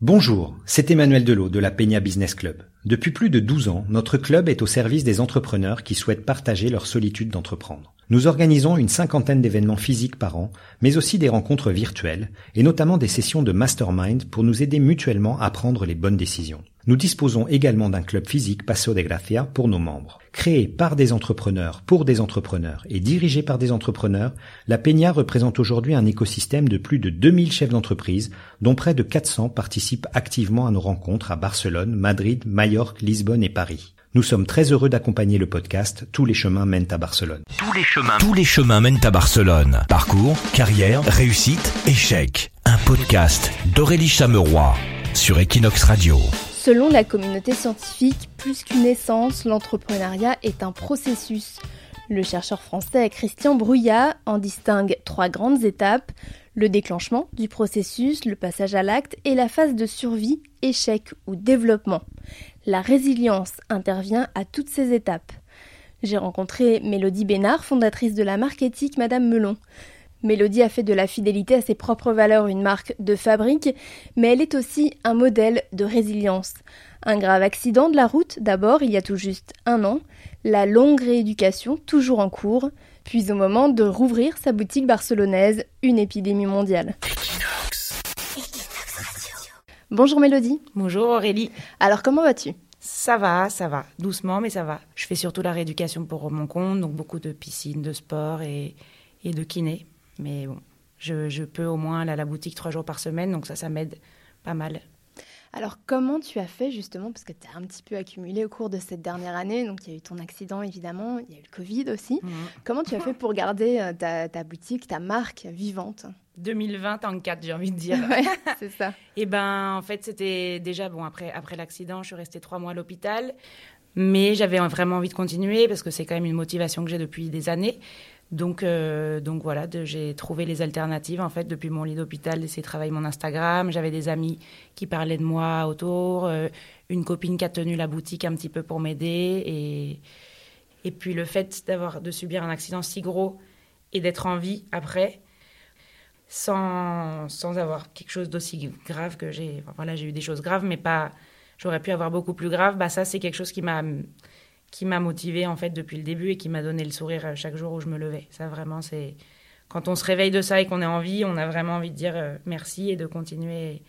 Bonjour, c'est Emmanuel Delot de la Peña Business Club. Depuis plus de 12 ans, notre club est au service des entrepreneurs qui souhaitent partager leur solitude d'entreprendre. Nous organisons une cinquantaine d'événements physiques par an, mais aussi des rencontres virtuelles, et notamment des sessions de mastermind pour nous aider mutuellement à prendre les bonnes décisions. Nous disposons également d'un club physique Paso de Gracia pour nos membres. Créé par des entrepreneurs pour des entrepreneurs et dirigé par des entrepreneurs, la Peña représente aujourd'hui un écosystème de plus de 2000 chefs d'entreprise, dont près de 400 participent activement à nos rencontres à Barcelone, Madrid, Majorque, Lisbonne et Paris. Nous sommes très heureux d'accompagner le podcast Tous les chemins mènent à Barcelone. Tous les chemins, tous les chemins mènent à Barcelone. Parcours, carrière, réussite, échec. Un podcast d'Aurélie Chameroy sur Equinox Radio. Selon la communauté scientifique, plus qu'une essence, l'entrepreneuriat est un processus. Le chercheur français Christian Brouillat en distingue trois grandes étapes le déclenchement du processus, le passage à l'acte et la phase de survie, échec ou développement. La résilience intervient à toutes ces étapes. J'ai rencontré Mélodie Bénard, fondatrice de la marque éthique Madame Melon. Mélodie a fait de la fidélité à ses propres valeurs une marque de fabrique, mais elle est aussi un modèle de résilience. Un grave accident de la route d'abord il y a tout juste un an, la longue rééducation toujours en cours, puis au moment de rouvrir sa boutique barcelonaise, une épidémie mondiale. Bonjour Mélodie. Bonjour Aurélie. Alors comment vas-tu? Ça va, ça va, doucement mais ça va. Je fais surtout la rééducation pour mon compte, donc beaucoup de piscine, de sport et, et de kiné. Mais bon, je, peux au moins aller à la boutique trois jours par semaine, donc ça, ça m'aide pas mal. Alors comment tu as fait justement, parce que tu as un petit peu accumulé au cours de cette dernière année, donc il y a eu ton accident évidemment, il y a eu le Covid aussi. Mhm. Comment tu as fait pour garder euh, ta, ta boutique, ta marque vivante? 2020 en 4, j'ai envie de dire. c'est ça. Et eh ben, en fait, c'était déjà bon. Après, après l'accident, je suis restée trois mois à l'hôpital, mais j'avais vraiment envie de continuer parce que c'est quand même une motivation que j'ai depuis des années. Donc, euh, donc voilà, j'ai trouvé les alternatives en fait depuis mon lit d'hôpital, de travailler mon Instagram. J'avais des amis qui parlaient de moi autour, euh, une copine qui a tenu la boutique un petit peu pour m'aider et et puis le fait d'avoir de subir un accident si gros et d'être en vie après, sans sans avoir quelque chose d'aussi grave que j'ai. voilà, j'ai eu des choses graves, mais pas. J'aurais pu avoir beaucoup plus grave. Bah ça, c'est quelque chose qui m'a qui m'a motivée en fait depuis le début et qui m'a donné le sourire euh, chaque jour où je me levais. Ça vraiment c'est quand on se réveille de ça et qu'on est en vie, on a vraiment envie de dire euh, merci et de continuer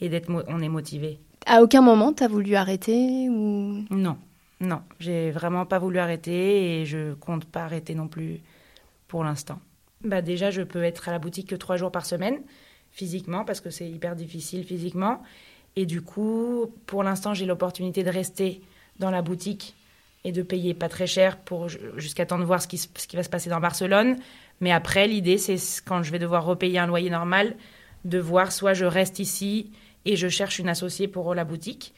et d'être on est motivé. À aucun moment tu as voulu arrêter ou? Non. Non, j'ai vraiment pas voulu arrêter et je compte pas arrêter non plus pour l'instant. Bah déjà, je peux être à la boutique que trois jours par semaine physiquement parce que c'est hyper difficile physiquement et du coup, pour l'instant, j'ai l'opportunité de rester dans la boutique et de payer pas très cher pour jusqu'à temps de voir ce qui, va se passer dans Barcelone. Mais après, l'idée, c'est quand je vais devoir repayer un loyer normal, de voir soit je reste ici et je cherche une associée pour la boutique,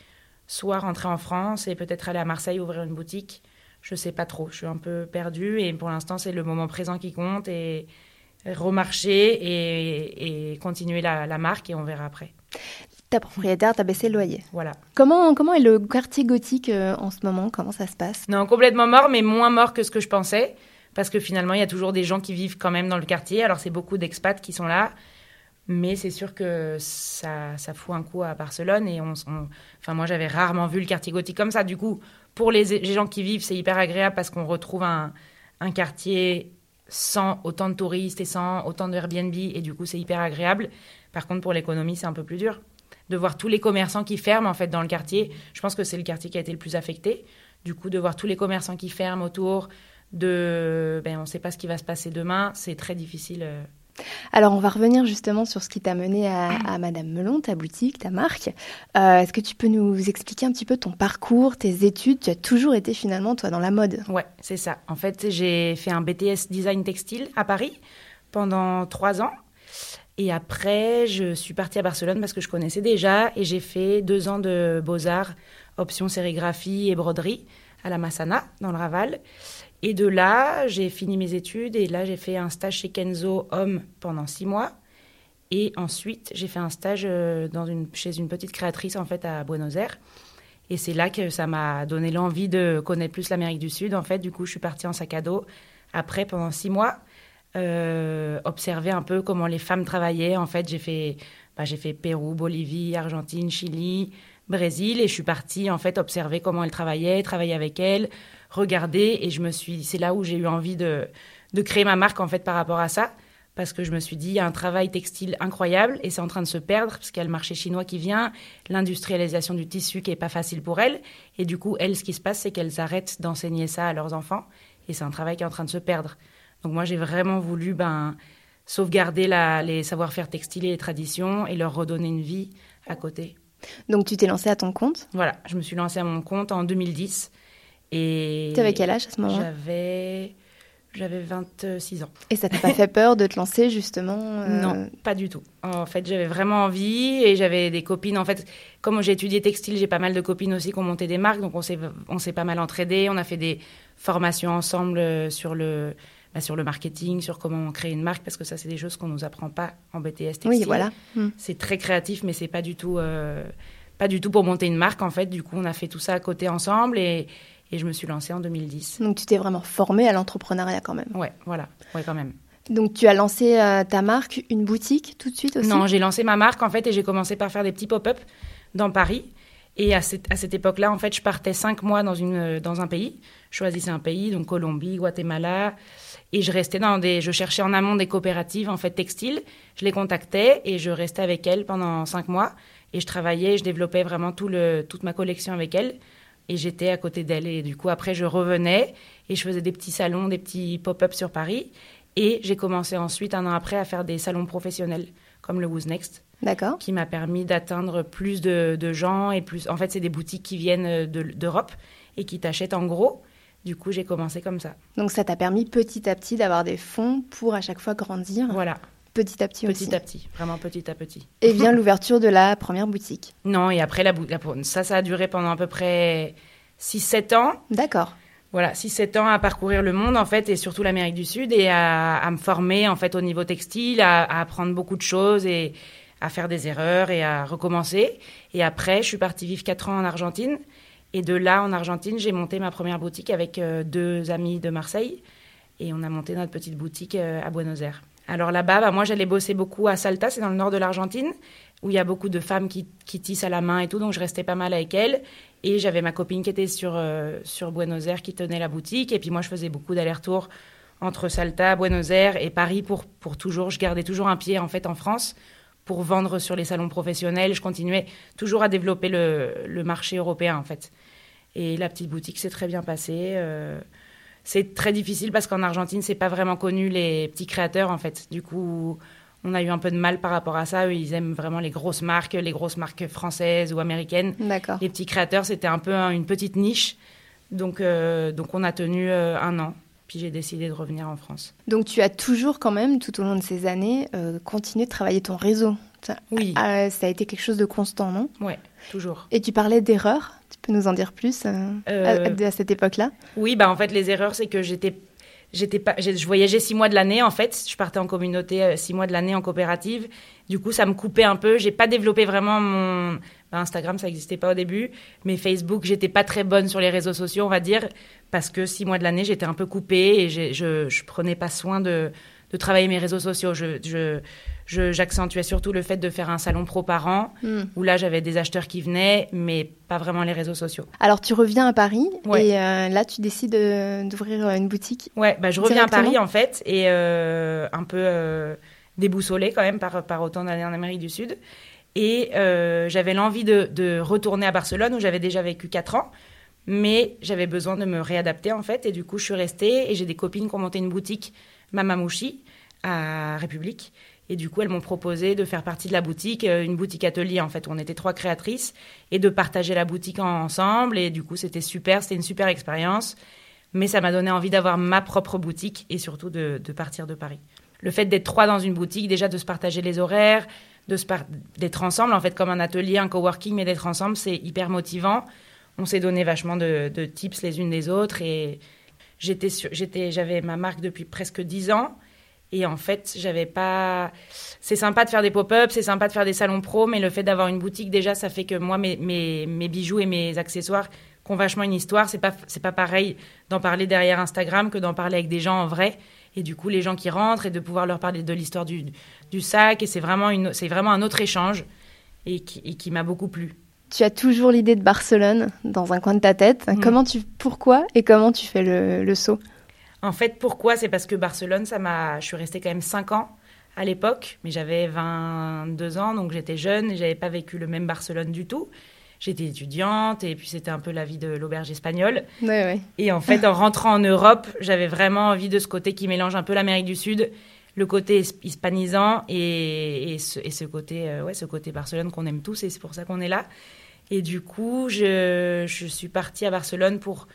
soit rentrer en France et peut-être aller à Marseille ouvrir une boutique. Je sais pas trop, je suis un peu perdue et pour l'instant, c'est le moment présent qui compte et remarcher et, continuer la marque et on verra après ta propriétaire t'a baissé le loyer. Voilà. Comment, comment est le quartier gothique euh, en ce moment? Comment ça se passe? Non, complètement mort, mais moins mort que ce que je pensais. Parce que finalement, il y a toujours des gens qui vivent quand même dans le quartier. Alors, c'est beaucoup d'expats qui sont là. Mais c'est sûr que ça, ça fout un coup à Barcelone. Et on, enfin, moi, j'avais rarement vu le quartier gothique comme ça. Du coup, pour les, les gens qui vivent, c'est hyper agréable parce qu'on retrouve un, un quartier sans autant de touristes et sans autant de Airbnb. Et du coup, c'est hyper agréable. Par contre, pour l'économie, c'est un peu plus dur de voir tous les commerçants qui ferment en fait dans le quartier. Je pense que c'est le quartier qui a été le plus affecté. Du coup, de voir tous les commerçants qui ferment autour, de, ben, on ne sait pas ce qui va se passer demain, c'est très difficile. Euh. Alors, on va revenir justement sur ce qui t'a mené à, Madame Melon, ta boutique, ta marque. Euh, est-ce que tu peux nous expliquer un petit peu ton parcours, tes études? Tu as toujours été finalement, toi, dans la mode. Ouais, c'est ça. En fait, j'ai fait un BTS design textile à Paris pendant trois ans. Et après, je suis partie à Barcelone parce que je connaissais déjà et j'ai fait deux ans de beaux-arts, option sérigraphie et broderie à la Massana, dans le Raval. Et de là, j'ai fini mes études et là, j'ai fait un stage chez Kenzo Homme pendant six mois. Et ensuite, j'ai fait un stage euh, chez une petite créatrice en fait à Buenos Aires. Et c'est là que ça m'a donné l'envie de connaître plus l'Amérique du Sud. En fait, du coup, je suis partie en sac à dos après pendant six mois. Euh, observer un peu comment les femmes travaillaient. En fait, j'ai fait bah, fait Pérou, Bolivie, Argentine, Chili, Brésil, et je suis partie en fait observer comment elle travaillait, travailler avec elle, regarder, et je me suis, c'est là où j'ai eu envie de, de créer ma marque en fait par rapport à ça parce que je me suis dit, il y a un travail textile incroyable et c'est en train de se perdre parce qu'il y a le marché chinois qui vient, l'industrialisation du tissu qui est pas facile pour elles. Et du coup, elles, ce qui se passe, c'est qu'elles arrêtent d'enseigner ça à leurs enfants et c'est un travail qui est en train de se perdre. Donc moi, j'ai vraiment voulu ben, sauvegarder la, les savoir-faire textiles et les traditions et leur redonner une vie à côté. Donc tu t'es lancée à ton compte? Voilà, je me suis lancée à mon compte en 2010. Et tu avais quel âge à ce moment-là? J'avais j'avais 26 ans. Et ça t'a pas fait peur de te lancer justement euh, Non, pas du tout. En fait, j'avais vraiment envie et j'avais des copines. En fait, comme j'ai étudié textile, j'ai pas mal de copines aussi qui ont monté des marques, donc on s'est on s'est pas mal entraidés. On a fait des formations ensemble euh, sur le bah, sur le marketing, sur comment créer une marque, parce que ça, c'est des choses qu'on nous apprend pas en BTS textile. Oui, voilà. Hmm. C'est très créatif, mais c'est pas du tout euh, pas du tout pour monter une marque. En fait, du coup, on a fait tout ça à côté ensemble et et je me suis lancée en 2010. Donc tu t'es vraiment formée à l'entrepreneuriat quand même. Ouais, voilà, ouais quand même. Donc tu as lancé euh, ta marque, une boutique tout de suite aussi? Non, j'ai lancé ma marque en fait et j'ai commencé par faire des petits pop-up dans Paris. Et à cette, époque-là, en fait, je partais cinq mois euh, dans un pays. Je choisissais un pays, donc Colombie, Guatemala. Et je restais dans des, je cherchais en amont des coopératives en fait textiles. Je les contactais et je restais avec elles pendant cinq mois. Et je travaillais, je développais vraiment toute ma collection avec elles et j'étais à côté d'elle. Et du coup, après, je revenais et je faisais des petits salons, des petits pop-up sur Paris. Et j'ai commencé ensuite, un an après, à faire des salons professionnels, comme le Who's Next. D'accord. Qui m'a permis d'atteindre plus de, gens et plus. En fait, c'est des boutiques qui viennent d'Europe et qui t'achètent en gros. Du coup, j'ai commencé comme ça. Donc, ça t'a permis petit à petit d'avoir des fonds pour à chaque fois grandir. Voilà. Petit à petit, petit aussi. à petit, vraiment petit à petit. Et vient l'ouverture de la première boutique. Non, et après, la, ça, ça a duré pendant à peu près 6-7 ans. D'accord. Voilà, 6-7 ans à parcourir le monde, en fait, et surtout l'Amérique du Sud, et à, me former, en fait, au niveau textile, à, apprendre beaucoup de choses, et à faire des erreurs, et à recommencer. Et après, je suis partie vivre 4 ans en Argentine. Et de là, en Argentine, j'ai monté ma première boutique avec euh, deux amis de Marseille. Et on a monté notre petite boutique euh, à Buenos Aires. Alors là-bas, bah, moi, j'allais bosser beaucoup à Salta, c'est dans le nord de l'Argentine, où il y a beaucoup de femmes qui, tissent à la main et tout, donc je restais pas mal avec elles. Et j'avais ma copine qui était sur, euh, sur Buenos Aires, qui tenait la boutique. Et puis moi, je faisais beaucoup d'allers-retours entre Salta, Buenos Aires et Paris pour, pour toujours. Je gardais toujours un pied, en fait, en France pour vendre sur les salons professionnels. Je continuais toujours à développer le, le marché européen, en fait. Et la petite boutique s'est très bien passée. Euh, c'est très difficile parce qu'en Argentine, c'est pas vraiment connu les petits créateurs en fait. Du coup, on a eu un peu de mal par rapport à ça. ils aiment vraiment les grosses marques, les grosses marques françaises ou américaines. D'accord. Les petits créateurs, c'était un peu une petite niche. Donc, euh, donc on a tenu euh, un an. Puis j'ai décidé de revenir en France. Donc tu as toujours quand même, tout au long de ces années, euh, continué de travailler ton réseau. Oui. Ah, ça a été quelque chose de constant, non? Oui, toujours. Et tu parlais d'erreurs Tu peux nous en dire plus euh, euh, à, cette époque-là? Oui, bah en fait, les erreurs, c'est que j'étais j'étais pas je voyageais six mois de l'année en fait. Je partais en communauté euh, six mois de l'année en coopérative. Du coup ça me coupait un peu. J'ai pas développé vraiment mon bah, Instagram ça n'existait pas au début. Mais Facebook j'étais pas très bonne sur les réseaux sociaux on va dire parce que six mois de l'année j'étais un peu coupée et je je prenais pas soin de de travailler mes réseaux sociaux je, j'accentuais surtout le fait de faire un salon pro par an, hmm. où là j'avais des acheteurs qui venaient, mais pas vraiment les réseaux sociaux. Alors tu reviens à Paris et euh, là tu décides d'ouvrir euh, une boutique Ouais, bah, je reviens à Paris en fait et euh, un peu euh, déboussolée quand même par, par autant d'années en Amérique du Sud. Et j'avais l'envie de, de, retourner à Barcelone où j'avais déjà vécu 4 ans. Mais j'avais besoin de me réadapter en fait. Et du coup, je suis restée et j'ai des copines qui ont monté une boutique Mamamouchi à République. Et du coup, elles m'ont proposé de faire partie de la boutique, euh, une boutique atelier en fait. On était trois créatrices et de partager la boutique ensemble. Et du coup, c'était super, c'était une super expérience. Mais ça m'a donné envie d'avoir ma propre boutique et surtout de, partir de Paris. Le fait d'être trois dans une boutique, déjà de se partager les horaires, d'être ensemble, en fait, comme un atelier, un coworking, mais d'être ensemble, c'est hyper motivant. On s'est donné vachement de, tips les unes des autres et j'étais, j'avais ma marque depuis presque dix ans. Et en fait, j'avais pas. C'est sympa de faire des pop-up, c'est sympa de faire des salons pro, mais le fait d'avoir une boutique, déjà, ça fait que moi, mes, mes, mes bijoux et mes accessoires ont vachement une histoire. C'est pas, c'est pas pareil d'en parler derrière Instagram que d'en parler avec des gens en vrai. Et du coup, les gens qui rentrent et de pouvoir leur parler de l'histoire du, du sac. Et c'est vraiment, une, c'est vraiment un autre échange et qui, et qui m'a beaucoup plu. Tu as toujours l'idée de Barcelone dans un coin de ta tête. Mhm. Comment tu, pourquoi et comment tu fais le, le saut? En fait, pourquoi? C'est parce que Barcelone, ça m'a. Je suis restée quand même 5 ans à l'époque, mais j'avais 22 ans, donc j'étais jeune et j'avais pas vécu le même Barcelone du tout. J'étais étudiante et puis c'était un peu la vie de l'auberge espagnole. Ouais, ouais. Et en fait, en rentrant en Europe, j'avais vraiment envie de ce côté qui mélange un peu l'Amérique du Sud, le côté his- hispanisant et, et, ce, côté, euh, ouais, ce côté Barcelone qu'on aime tous et c'est pour ça qu'on est là. Et du coup, je, je suis partie à Barcelone pour,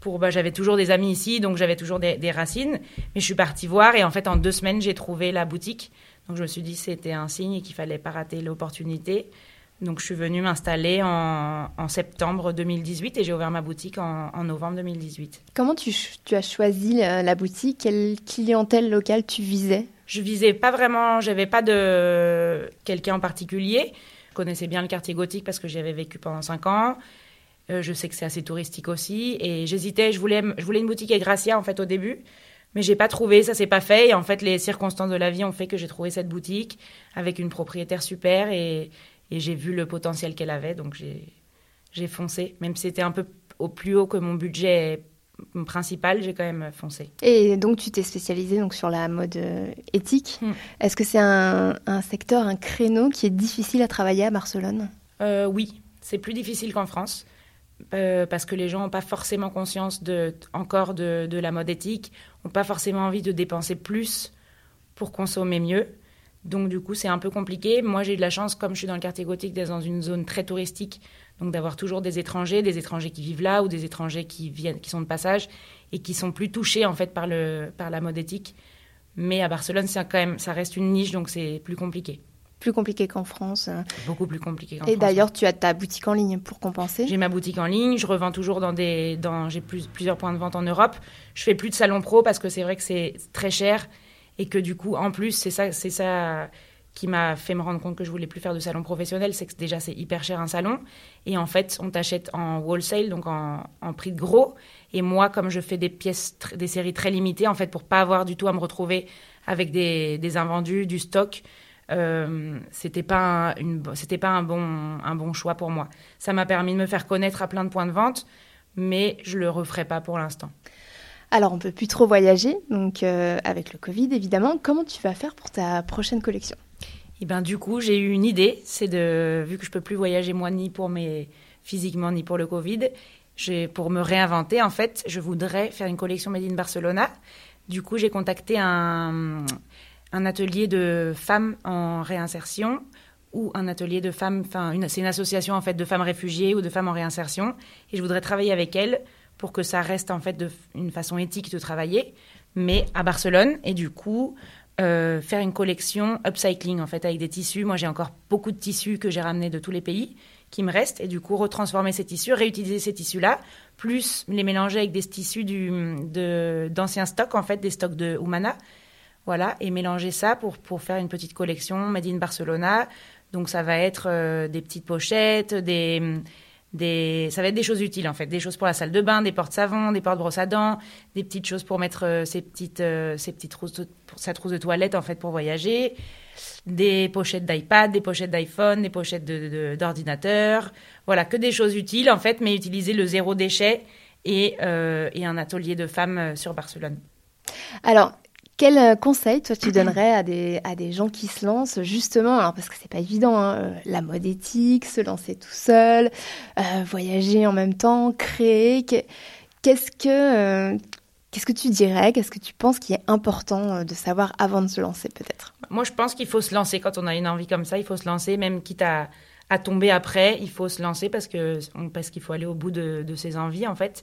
pour bah, j'avais toujours des amis ici, donc j'avais toujours des, des racines. Mais je suis partie voir et en fait, en deux semaines, j'ai trouvé la boutique. Donc je me suis dit c'était un signe et qu'il fallait pas rater l'opportunité. Donc je suis venue m'installer en, en septembre 2018 et j'ai ouvert ma boutique en, en novembre 2018. Comment tu, as choisi la, la boutique? Quelle clientèle locale tu visais? Je visais pas vraiment, j'avais pas de quelqu'un en particulier. Je connaissais bien le quartier gothique parce que j'y avais vécu pendant cinq ans. Euh, je sais que c'est assez touristique aussi. Et j'hésitais, je voulais, je voulais une boutique Gracia en fait au début. Mais j'ai pas trouvé, ça s'est pas fait. Et en fait, les circonstances de la vie ont fait que j'ai trouvé cette boutique avec une propriétaire super et, et j'ai vu le potentiel qu'elle avait. Donc j'ai, foncé. Même si c'était un peu au plus haut que mon budget principal, j'ai quand même foncé. Et donc tu t'es spécialisée donc sur la mode euh, éthique. Mm. Est-ce que c'est un, un secteur, un créneau qui est difficile à travailler à Barcelone? Euh, oui, c'est plus difficile qu'en France. euh, parce que les gens n'ont pas forcément conscience de, encore de, de la mode éthique, n'ont pas forcément envie de dépenser plus pour consommer mieux. Donc du coup, c'est un peu compliqué. Moi, j'ai eu de la chance, comme je suis dans le quartier gothique, d'être dans une zone très touristique, donc d'avoir toujours des étrangers, des étrangers qui vivent là ou des étrangers qui viennent, qui sont de passage et qui sont plus touchés en fait par le par la mode éthique. Mais à Barcelone, c'est quand même, ça reste une niche, donc c'est plus compliqué, Plus compliqué qu'en France. euh. beaucoup plus compliqué. qu'en Et France. d'ailleurs, tu as ta boutique en ligne pour compenser. J'ai ma boutique en ligne, je revends toujours dans des, dans, j'ai plus, plusieurs points de vente en Europe. Je fais plus de salon pro parce que c'est vrai que c'est très cher et que du coup, en plus, c'est ça, c'est ça qui m'a fait me rendre compte que je voulais plus faire de salon professionnel, c'est que déjà c'est hyper cher un salon et en fait on t'achète en wholesale donc en, prix de gros et moi comme je fais des pièces, des séries très limitées en fait pour pas avoir du tout à me retrouver avec des, invendus, du stock, euh, c'était pas un, une, pas un bon, un bon choix pour moi. Ça m'a permis de me faire connaître à plein de points de vente, mais je le referai pas pour l'instant. Alors, on peut plus trop voyager, donc euh, avec le Covid évidemment. Comment tu vas faire pour ta prochaine collection? Et ben du coup, j'ai eu une idée, c'est de vu que je peux plus voyager moi ni pour mes physiquement ni pour le Covid, j'ai pour me réinventer en fait, je voudrais faire une collection made in Barcelona. Du coup, j'ai contacté un un atelier de femmes en réinsertion ou un atelier de femmes, enfin c'est une association en fait de femmes réfugiées ou de femmes en réinsertion et je voudrais travailler avec elles pour que ça reste en fait une façon éthique de travailler, mais à Barcelone et du coup euh, faire une collection upcycling en fait avec des tissus. Moi j'ai encore beaucoup de tissus que j'ai ramenés de tous les pays qui me restent et du coup retransformer ces tissus, réutiliser ces tissus là, plus les mélanger avec des tissus d'anciens stocks en fait, des stocks de Humana. Voilà, et mélanger ça pour, pour faire une petite collection Made in Barcelona. Donc ça va être euh, des petites pochettes, des, des, ça va être des choses utiles en fait, des choses pour la salle de bain, des portes-savons, des portes-brosses à dents, des petites choses pour mettre euh, ses petites, euh, ses petites trousses, de- sa trousse de toilette en fait pour voyager, des pochettes d'iPad, des pochettes d'iPhone, des pochettes d'ordinateur, voilà, que des choses utiles en fait, mais utiliser le zéro déchet et, euh, et un atelier de femmes euh, sur Barcelone. Alors, quel euh, conseil, toi, tu donnerais à des, à des gens qui se lancent, justement, alors parce que c'est pas évident, hein, euh, la mode éthique, se lancer tout seul, euh, voyager en même temps, créer. que- Qu'est-ce que, qu'est-ce que tu dirais Qu'est-ce que tu penses qui est important de savoir avant de se lancer, peut-être? Moi, je pense qu'il faut se lancer quand on a une envie comme ça. Il faut se lancer, même quitte à, à tomber après. Il faut se lancer parce que parce qu'il faut aller au bout de, de ses envies, en fait.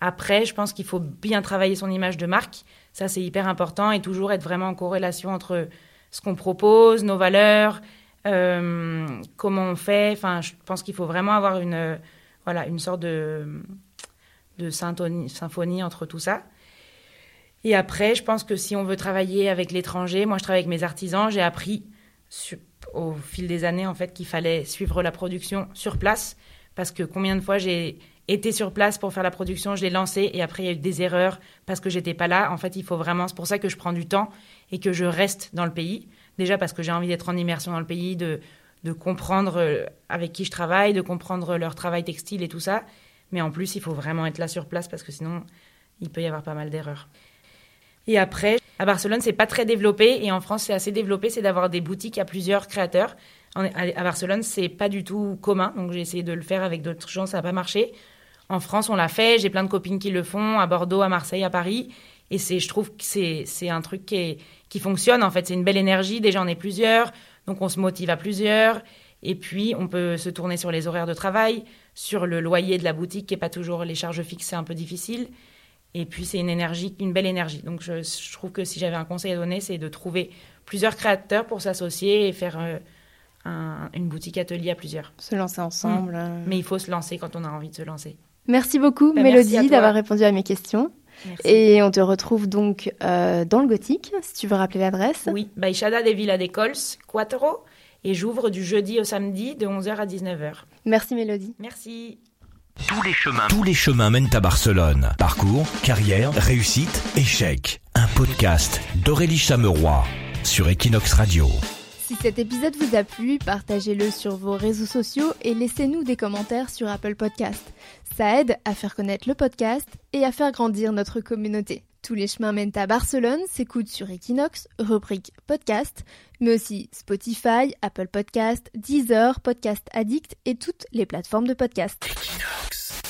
Après, je pense qu'il faut bien travailler son image de marque. Ça, c'est hyper important et toujours être vraiment en corrélation entre ce qu'on propose, nos valeurs, euh, comment on fait. Enfin, je pense qu'il faut vraiment avoir une voilà une sorte de de symphonie, symphonie entre tout ça. Et après, je pense que si on veut travailler avec l'étranger, moi je travaille avec mes artisans, j'ai appris au fil des années en fait qu'il fallait suivre la production sur place, parce que combien de fois j'ai été sur place pour faire la production, je l'ai lancé et après il y a eu des erreurs parce que j'étais pas là. En fait, il faut vraiment, c'est pour ça que je prends du temps et que je reste dans le pays. Déjà parce que j'ai envie d'être en immersion dans le pays, de, de comprendre euh, avec qui je travaille, de comprendre leur travail textile et tout ça. Mais en plus, il faut vraiment être là sur place parce que sinon, il peut y avoir pas mal d'erreurs. Et après, à Barcelone, c'est pas très développé et en France, c'est assez développé, c'est d'avoir des boutiques à plusieurs créateurs. À Barcelone, c'est pas du tout commun, donc j'ai essayé de le faire avec d'autres gens, ça n'a pas marché. En France, on l'a fait, j'ai plein de copines qui le font, à Bordeaux, à Marseille, à Paris. Et c'est, je trouve que c'est, un truc qui, qui fonctionne, en fait. C'est une belle énergie, déjà on est plusieurs, donc on se motive à plusieurs. Et puis, on peut se tourner sur les horaires de travail, sur le loyer de la boutique, qui n'est pas toujours les charges fixes, c'est un peu difficile. Et puis, c'est une énergie, une belle énergie. Donc, je, trouve que si j'avais un conseil à donner, c'est de trouver plusieurs créateurs pour s'associer et faire euh, une boutique atelier à plusieurs. Se lancer ensemble. Mm. Euh. Mais il faut se lancer quand on a envie de se lancer. Merci beaucoup, bah, Mélodie, d'avoir répondu à mes questions. Et on te retrouve donc euh, dans le gothique, si tu veux rappeler l'adresse. Oui, Baixada de Villa de Cols, Quattro. Et j'ouvre du jeudi au samedi de 11h à 19h. Merci Mélodie. Merci. Tous les chemins, tous les chemins mènent à Barcelone. Parcours, carrière, réussite, échec. Un podcast d'Aurélie Chameroy sur Equinox Radio. Si cet épisode vous a plu, partagez-le sur vos réseaux sociaux et laissez-nous des commentaires sur Apple Podcast. Ça aide à faire connaître le podcast et à faire grandir notre communauté. Tous les chemins mènent à Barcelone s'écoutent sur Equinox, rubrique podcast, mais aussi Spotify, Apple Podcast, Deezer, Podcast Addict et toutes les plateformes de podcast. Equinox.